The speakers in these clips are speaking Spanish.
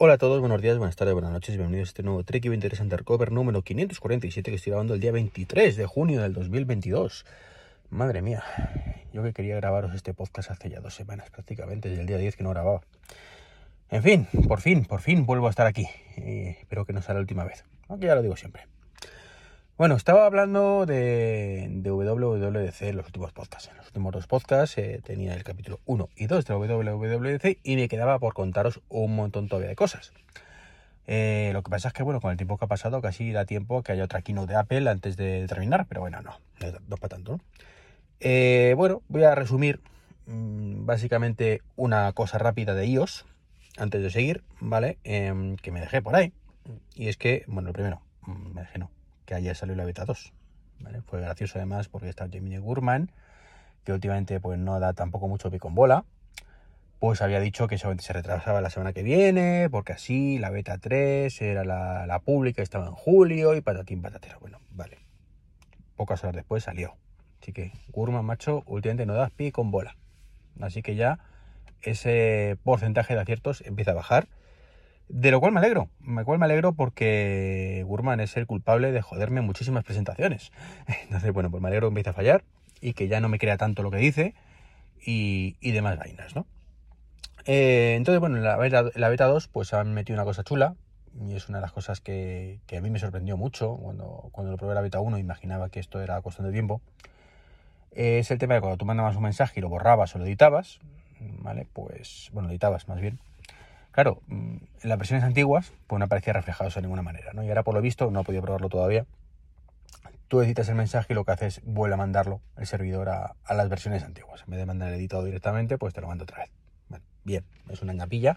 Hola a todos, buenos días, buenas tardes, buenas noches bienvenidos a este nuevo Trek 20 Undercover número 547 que estoy grabando el día 23 de junio del 2022. Madre mía, yo que quería grabaros este podcast hace ya dos semanas prácticamente, desde el día 10 que no grababa. En fin, por fin, por fin vuelvo a estar aquí. espero que no sea la última vez, aunque ya lo digo siempre. Bueno, estaba hablando de, de WWDC en los últimos podcasts. En los últimos dos podcasts eh, tenía el capítulo 1 y 2 de WWDC y me quedaba por contaros un montón todavía de cosas. Eh, lo que pasa es que, bueno, con el tiempo que ha pasado, casi da tiempo que haya otra keynote de Apple antes de terminar, pero bueno, no, no, para tanto, ¿no? Eh, bueno, voy a resumir mm, básicamente una cosa rápida de iOS antes de seguir, ¿vale? Em, que me dejé por ahí. Y es que, bueno, lo primero, mm, me dejé no que ayer salió la beta 2. Fue gracioso además porque está Jamie Gurman, que últimamente pues no da tampoco mucho pico en bola. Pues había dicho que se retrasaba la semana que viene, porque así la beta 3 era la, la pública, estaba en julio y patatín patatero. Bueno, vale. Pocas horas después salió. Así que Gurman, macho, últimamente no da pico en bola. Así que ya ese porcentaje de aciertos empieza a bajar de lo cual me alegro, me cual me alegro porque Gurman es el culpable de joderme muchísimas presentaciones. Entonces, bueno, pues me alegro que empiece a fallar y que ya no me crea tanto lo que dice y, demás vainas, ¿no? Eh, entonces, bueno, en la beta, la beta 2 pues han metido una cosa chula y es una de las cosas que, a mí me sorprendió mucho cuando, cuando lo probé la beta 1, imaginaba que esto era cuestión de tiempo. es el tema de cuando tú mandabas un mensaje y lo borrabas o lo editabas, ¿vale? Pues, bueno, lo editabas más bien Claro, mm, en las versiones antiguas pues no aparecía reflejado de ninguna manera, ¿no? Y ahora por lo visto, no he podido probarlo todavía, tú editas el mensaje y lo que haces vuelve a mandarlo el servidor a, las versiones antiguas. En vez de mandar el editado directamente, pues te lo mando otra vez. bien, es una ñapilla,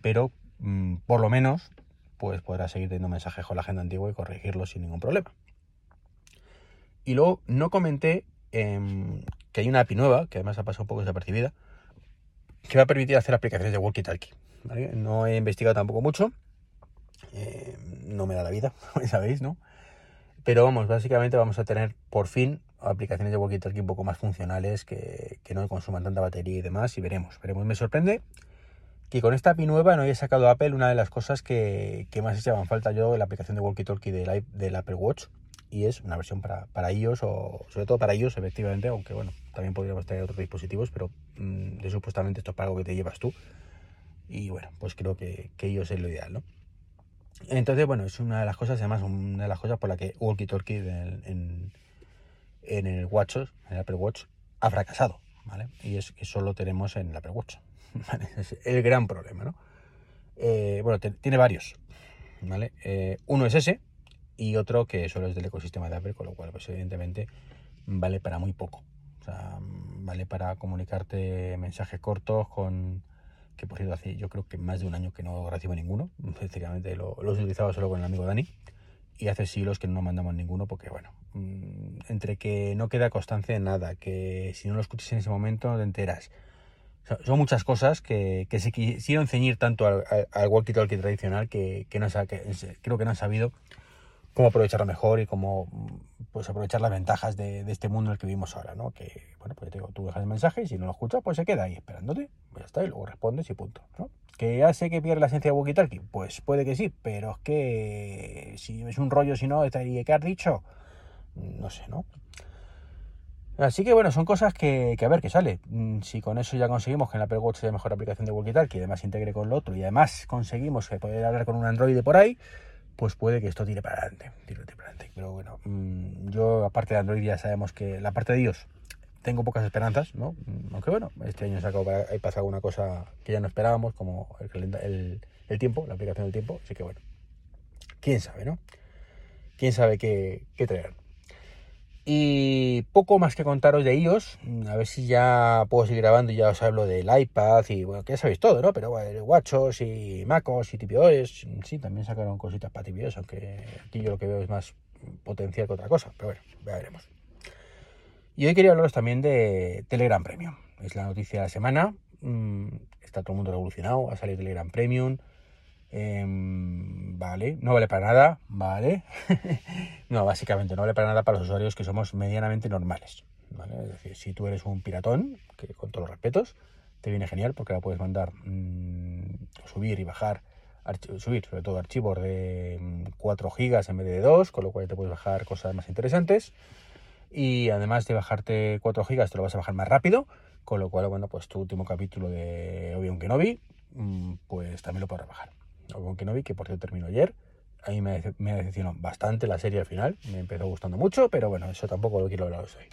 pero mm, por lo menos pues podrás seguir teniendo mensajes con la agenda antigua y corregirlo sin ningún problema. Y luego no comenté em, que hay una API nueva, que además ha pasado un poco desapercibida, que va a permitir hacer aplicaciones de walkie-talkie. No he investigado tampoco mucho. Eh, no me da la vida, sabéis, ¿no? Pero vamos, básicamente vamos a tener por fin aplicaciones de walkie-talkie un poco más funcionales que, no consuman tanta batería y demás. Y veremos, veremos. Me sorprende que con esta API nueva no haya sacado Apple una de las cosas que, más echaban falta yo en la aplicación de walkie-talkie del, del, Apple Watch. Y es una versión para, para iOS, o sobre todo para iOS, efectivamente, aunque bueno, también podríamos tener otros dispositivos, pero mm, de supuestamente esto es para algo que te llevas tú. Y bueno, pues creo que, que ellos es lo ideal, ¿no? Entonces, bueno, es una de las cosas, además, una de las cosas por la que Walkie Talkie en, en, el Watch, en el Apple Watch, ha fracasado, ¿vale? Y es que solo tenemos en el Apple Watch, ¿vale? Es el gran problema, ¿no? Eh, bueno, tiene varios, ¿vale? Eh, uno es ese y otro que solo es del ecosistema de Apple, con lo cual, pues evidentemente, vale para muy poco. O sea, vale para comunicarte mensajes cortos con que por cierto hace yo creo que más de un año que no recibo ninguno, básicamente lo, lo utilizaba solo con el amigo Dani y hace siglos que no mandamos ninguno porque bueno, mm, entre que no queda constancia de nada, que si no lo escuchas en ese momento no te enteras. son muchas cosas que, que, se quisieron ceñir tanto al, al walkie-talkie tradicional que, que, no, que creo que no han sabido cómo aprovecharlo mejor y cómo pues aprovechar las ventajas de, este mundo en el que vivimos ahora, ¿no? Que, bueno, pues te digo, tú dejas el mensaje y si no lo escuchas, pues se queda ahí esperándote, ya está, y luego respondes y punto, ¿no? Que ya sé que pierde la esencia de walkie talkie, pues puede que sí, pero es que si es un rollo, si no, ¿y qué has dicho? No sé, ¿no? Así que bueno, son cosas que, a ver qué sale. Mm, si con eso ya conseguimos que en la Apple Watch sea mejor aplicación de walkie talkie, además integre con lo otro y además conseguimos que poder hablar con un Android por ahí, pues puede que esto tire para adelante, tire, para adelante. Pero bueno, mm, yo aparte de Android ya sabemos que la parte de iOS tengo pocas esperanzas, ¿no? Mm, aunque bueno, este año ha pasado alguna cosa que ya no esperábamos, como el, el, tiempo, la aplicación del tiempo, así que bueno, quién sabe, ¿no? Quién sabe qué, qué traer. Y poco más que contaros de ellos. A ver si ya puedo seguir grabando y ya os hablo del iPad y bueno, que ya sabéis todo, ¿no? Pero bueno, WatchOS y MacOS y TPOS. Sí, también sacaron cositas para TPOS, aunque aquí yo lo que veo es más potencial que otra cosa. Pero bueno, ya veremos. Y hoy quería hablaros también de Telegram Premium. Es la noticia de la semana. Mm, está todo el mundo revolucionado. Ha salido Telegram Premium. Em, vale, no vale para nada, vale. no, básicamente no vale para nada para los usuarios que somos medianamente normales. Es decir, si tú eres un piratón, que con todos los respetos, te viene genial porque ahora puedes mandar, mm, subir y bajar, subir sobre todo archivos de 4 mm, gigas en vez de 2, con lo cual te puedes bajar cosas más interesantes. Y además de bajarte 4 gigas, te lo vas a bajar más rápido, con lo cual, bueno, pues tu último capítulo de Obi-Wan Kenobi, mm, pues también lo puedes bajar con Kenobi, que por cierto terminó ayer. A mí me, decepcionó bastante la serie al final. Me empezó gustando mucho, pero bueno, eso tampoco lo quiero hablar hoy.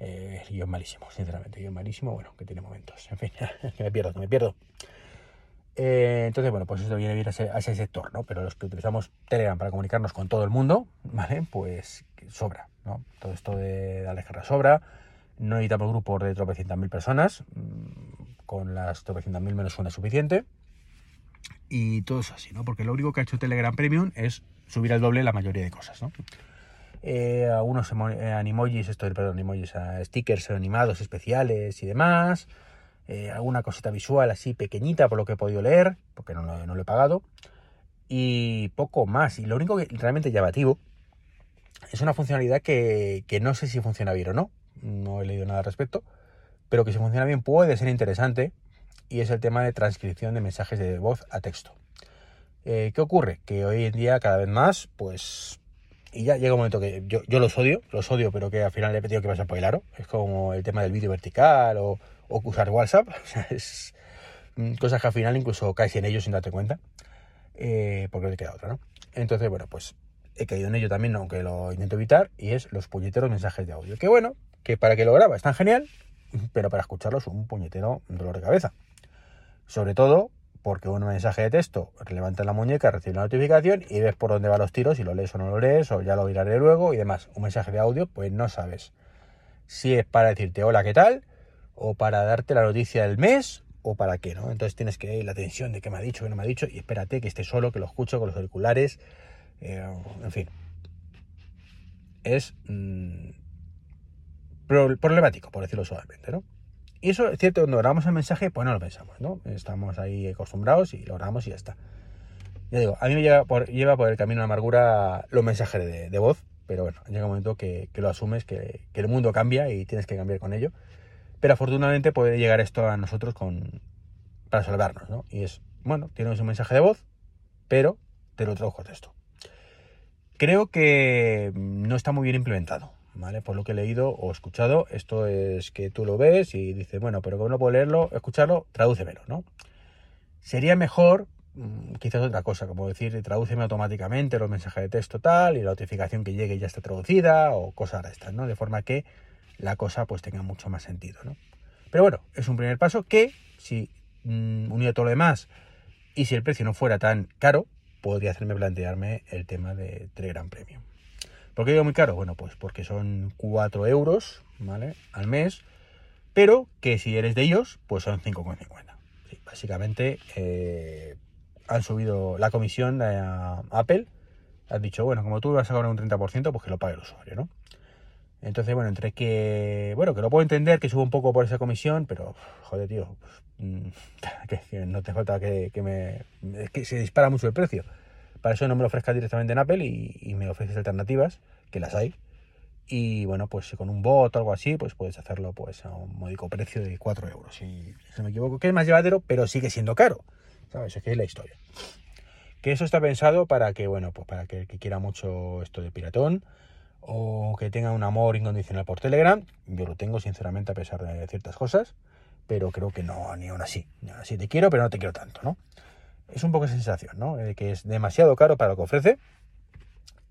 Eh, yo malísimo, sinceramente. Yo malísimo, bueno, que tiene momentos. En fin, que me pierdo, que me pierdo. Eh, entonces, bueno, pues esto viene bien a ese, sector, ¿no? Pero los que utilizamos Telegram para comunicarnos con todo el mundo, ¿vale? Pues sobra, ¿no? Todo esto de, de Alejarra sobra. No necesitamos grupos de tropecientas mil personas. Mm, con las tropecientas mil menos una es suficiente y todo eso así, ¿no? Porque lo único que ha hecho Telegram Premium es subir al doble la mayoría de cosas, ¿no? Eh, algunos eh, animojis, esto, perdón, animojis, stickers animados especiales y demás. Eh, alguna cosita visual así pequeñita por lo que he podido leer, porque no lo, he pagado. Y poco más. Y lo único que realmente llamativo es una funcionalidad que, que no sé si funciona bien o no. No he leído nada al respecto. Pero que si funciona bien puede ser interesante y es el tema de transcripción de mensajes de voz a texto. Eh, ¿Qué ocurre? Que hoy en día cada vez más, pues... Y ya llega un momento que yo, los odio, los odio, pero que al final le he pedido que pasar por el aro. Es como el tema del vídeo vertical o, usar WhatsApp. es cosas que al final incluso caes en ellos sin darte cuenta. Eh, porque no te queda otra, ¿no? Entonces, bueno, pues he caído en ello también, aunque lo intento evitar, y es los puñeteros mensajes de audio. Que bueno, que para que lo graba tan genial, pero para escucharlos un puñetero dolor de cabeza. Sobre todo porque un mensaje de texto levanta la muñeca, recibe una notificación y ves por dónde van los tiros, si lo lees o no lo lees, o ya lo miraré luego y demás. Un mensaje de audio, pues no sabes si es para decirte hola, ¿qué tal? O para darte la noticia del mes, o para qué, ¿no? Entonces tienes que ir la atención de qué me ha dicho, qué no me ha dicho, y espérate que esté solo, que lo escucho con los auriculares, eh, en fin. Es mm, problemático, por decirlo suavemente, ¿no? Y eso es cierto, cuando grabamos el mensaje, pues no lo pensamos, ¿no? Estamos ahí acostumbrados y lo grabamos y ya está. Ya digo, a mí me lleva por, lleva por el camino de amargura los mensajes de, voz, pero bueno, llega un momento que, lo asumes, que, el mundo cambia y tienes que cambiar con ello. Pero afortunadamente puede llegar esto a nosotros con, para salvarnos, ¿no? Y es, bueno, tienes un mensaje de voz, pero te lo a texto. Creo que no está muy bien implementado. ¿Vale? Por lo que he leído o escuchado, esto es que tú lo ves y dices, bueno, pero como no puedo leerlo, escucharlo, tradúcemelo, ¿no? Sería mejor, mm, quizás otra cosa, como decir, tradúceme automáticamente los mensajes de texto tal y la notificación que llegue ya está traducida o cosas de estas, ¿no? De forma que la cosa pues tenga mucho más sentido, ¿no? Pero bueno, es un primer paso que, si mm, unido a todo lo demás y si el precio no fuera tan caro, podría hacerme plantearme el tema de Telegram Premium. ¿Por qué digo muy caro? Bueno, pues porque son 4 euros, ¿vale? Al mes, pero que si eres de ellos, pues son 5,50. básicamente eh, han subido la comisión a Apple, han dicho, bueno, como tú vas a cobrar un 30%, pues que lo pague el usuario, ¿no? Entonces, bueno, entre que, bueno, que lo puedo entender que suba un poco por esa comisión, pero, joder, tío, mm, que, no te falta que, que me... Que se dispara mucho el precio. Para eso no me lo ofrezcas directamente en Apple y, me ofreces alternativas, que las hay. Y bueno, pues con un bot o algo así, pues puedes hacerlo pues a un módico precio de 4 euros. Si, si me equivoco, que es más llevadero, pero sigue siendo caro. ¿Sabes? Es que es la historia. Que eso está pensado para que, bueno, pues para que el que quiera mucho esto de piratón o que tenga un amor incondicional por Telegram, yo lo tengo sinceramente a pesar de ciertas cosas, pero creo que no, ni aún así. Ni aún así te quiero, pero no te quiero tanto, ¿no? Es un poco esa sensación, ¿no? De que es demasiado caro para lo que ofrece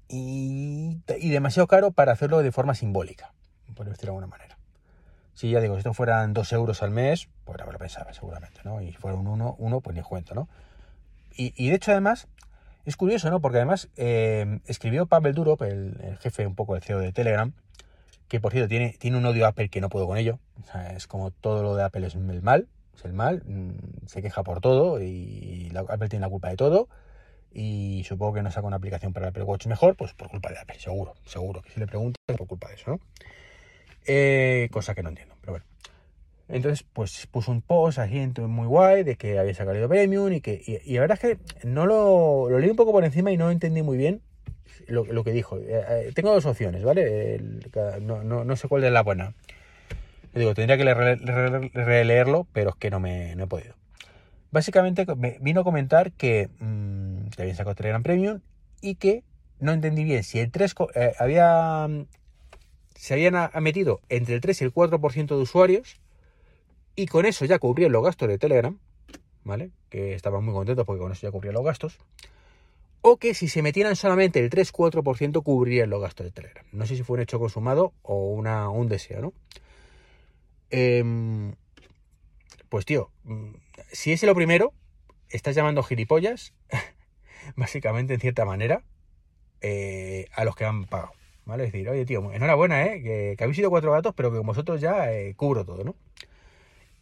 y, demasiado caro para hacerlo de forma simbólica, por decirlo de alguna manera. Si ya digo, si esto fueran dos euros al mes, pues lo pensaba seguramente, ¿no? Y fuera un uno, uno pues ni cuento, ¿no? Y, de hecho, además, Es curioso, ¿no? Porque además eh, escribió Pavel Durov, el, jefe un poco el CEO de Telegram, que por cierto tiene, tiene un odio a Apple que no puedo con ello. O sea, es como todo lo de Apple es el mal, es el mal, mm, se queja por todo y Apple tiene la culpa de todo. Y supongo que no saca una aplicación para el Apple Watch mejor, pues por culpa de Apple, seguro, seguro. Que si le preguntas, por culpa de eso, ¿no? Eh, cosa que no entiendo, pero bueno. Entonces, pues puso un post así muy guay de que había sacado premium y que. Y, la verdad es que no lo, lo leí un poco por encima y no entendí muy bien lo, lo que dijo. Eh, eh, tengo dos opciones, ¿vale? no, no, no, sé cuál es la buena. Digo, tendría que releerlo, pero es que no me he podido. Básicamente me vino a comentar que, mmm, habían sacado Telegram Premium y que no entendí bien si el 3 eh, había se habían metido entre el 3 y el 4% de usuarios y con eso ya cubrían los gastos de Telegram, ¿vale? Que estaban muy contentos porque con eso ya cubrían los gastos. O que si se metieran solamente el 3-4% cubrirían los gastos de Telegram. No sé si fue un hecho consumado o un deseo, ¿no? Em, pues tío, mm, si es lo primero, estás llamando gilipollas, básicamente en cierta manera, eh, a los que han pagado. ¿Vale? Es decir, oye tío, enhorabuena, ¿eh? Que, habéis sido cuatro gatos, pero que con vosotros ya eh, cubro todo, ¿no?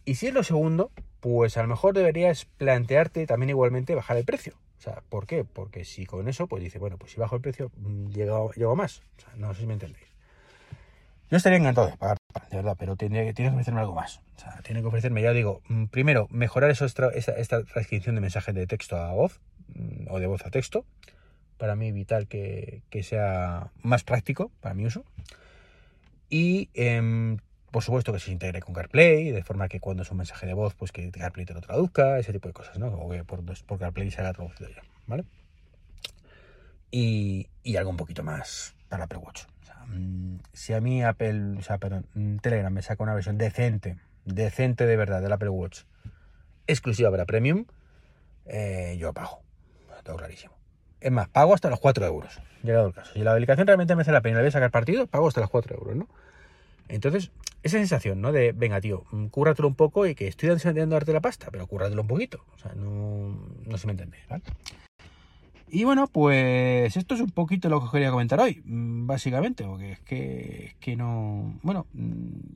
Y si es lo segundo, pues a lo mejor deberías plantearte también igualmente bajar el precio. O sea, ¿por qué? Porque si con eso, pues dice, bueno, pues si bajo el precio, mm, llego, llego más. O sea, no sé si me entendéis. Yo estaría encantado de pagar, de verdad, pero tiene, que ofrecerme algo más. O sea, tiene que ofrecerme, ya digo, mm, primero, mejorar eso, esta, transcripción de mensajes de texto a voz mm, o de voz a texto. Para mí vital que, sea más práctico para mi uso. Y eh, por supuesto que se integre con CarPlay, de forma que cuando es un mensaje de voz, pues que CarPlay te lo traduzca, ese tipo de cosas, ¿no? O que por, por CarPlay se haga traducido ya, ¿vale? Y, y, algo un poquito más para Apple Watch. Mm, si a mí Apple, o sea, perdón, mm, Telegram me saca una versión decente, decente de verdad del Apple Watch, exclusiva para Premium, eh, yo pago. Todo clarísimo. Es más, pago hasta los 4 euros, llegado el caso. Si la aplicación realmente me hace la pena y le voy a sacar partido, pago hasta los 4 euros, ¿no? Entonces, esa sensación, ¿no? De, venga, tío, mm, cúrratelo un poco y que estoy intentando darte la pasta, pero cúrratelo un poquito. O sea, no, no se me entiende, ¿vale? Y bueno, pues esto es un poquito lo que os quería comentar hoy, mm, básicamente, porque es que, es que no... Bueno, mm,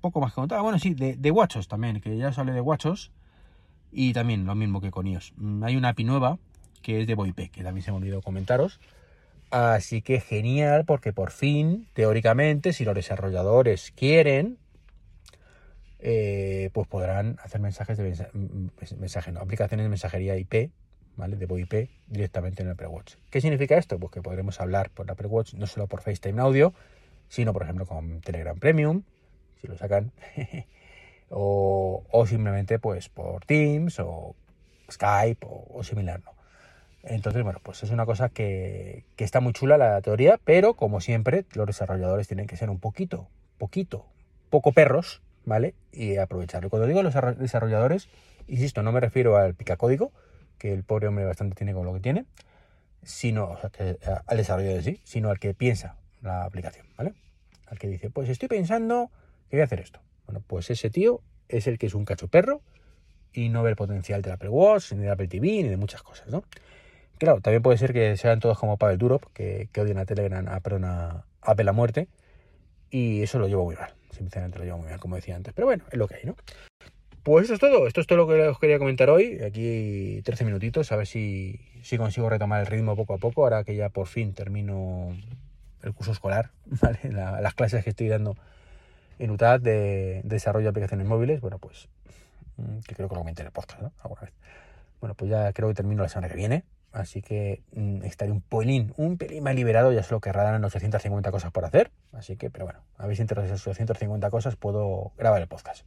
poco más que contar. Bueno, sí, de, de Watchos también, que ya os hablé de Watchos. Y también lo mismo que con iOS. Hay una API nueva que es de VoIP, que también se me olvidó comentaros Así que genial, porque por fin, teóricamente, si los desarrolladores quieren, eh, pues podrán hacer mensajes de mensaje, no, aplicaciones de mensajería IP, De VoIP directamente en el Apple Watch. ¿Qué significa esto? Pues que podremos hablar por Apple Watch no solo por FaceTime audio, sino por ejemplo con Telegram Premium, si lo sacan, o, simplemente pues por Teams o Skype o, o similar. Entonces, bueno, pues es una cosa que, está muy chula la teoría, pero como siempre, los desarrolladores tienen que ser un poquito, poquito, poco perros, ¿vale? Y aprovecharlo. Cuando digo los desarrolladores, insisto, no me refiero al picacódigo, que el pobre hombre bastante tiene con lo que tiene, sino o sea, que, al desarrollador en sí, sino al que piensa la aplicación, ¿vale? Al que dice, pues estoy pensando que voy a hacer esto. Bueno, pues ese tío es el que es un cacho perro y no ve el potencial del Apple Watch, ni del Apple TV, ni de muchas cosas, ¿no? Claro, también puede ser que sean todos como Pavel Durov, que, que odian a Telegram, a, perdón, a Apple muerte. Y eso lo llevo muy mal. Sinceramente lo llevo muy mal, como decía antes. Pero bueno, es lo que hay, ¿no? Pues eso es todo. Esto es todo lo que os quería comentar hoy. Aquí 13 minutitos. A ver si, si consigo retomar el ritmo poco a poco. Ahora que ya por fin termino el curso escolar, ¿vale? las clases que estoy dando en UTAD de, desarrollo de aplicaciones móviles. Bueno, pues mm, que creo que lo comenté en el podcast, ¿no? Alguna vez. Bueno, pues ya creo que termino la semana que viene. Así que mm, estaré un pelín, un pelín más liberado, ya solo querrán 850 cosas por hacer. Así que, pero bueno, a ver si entre esas 850 cosas puedo grabar el podcast.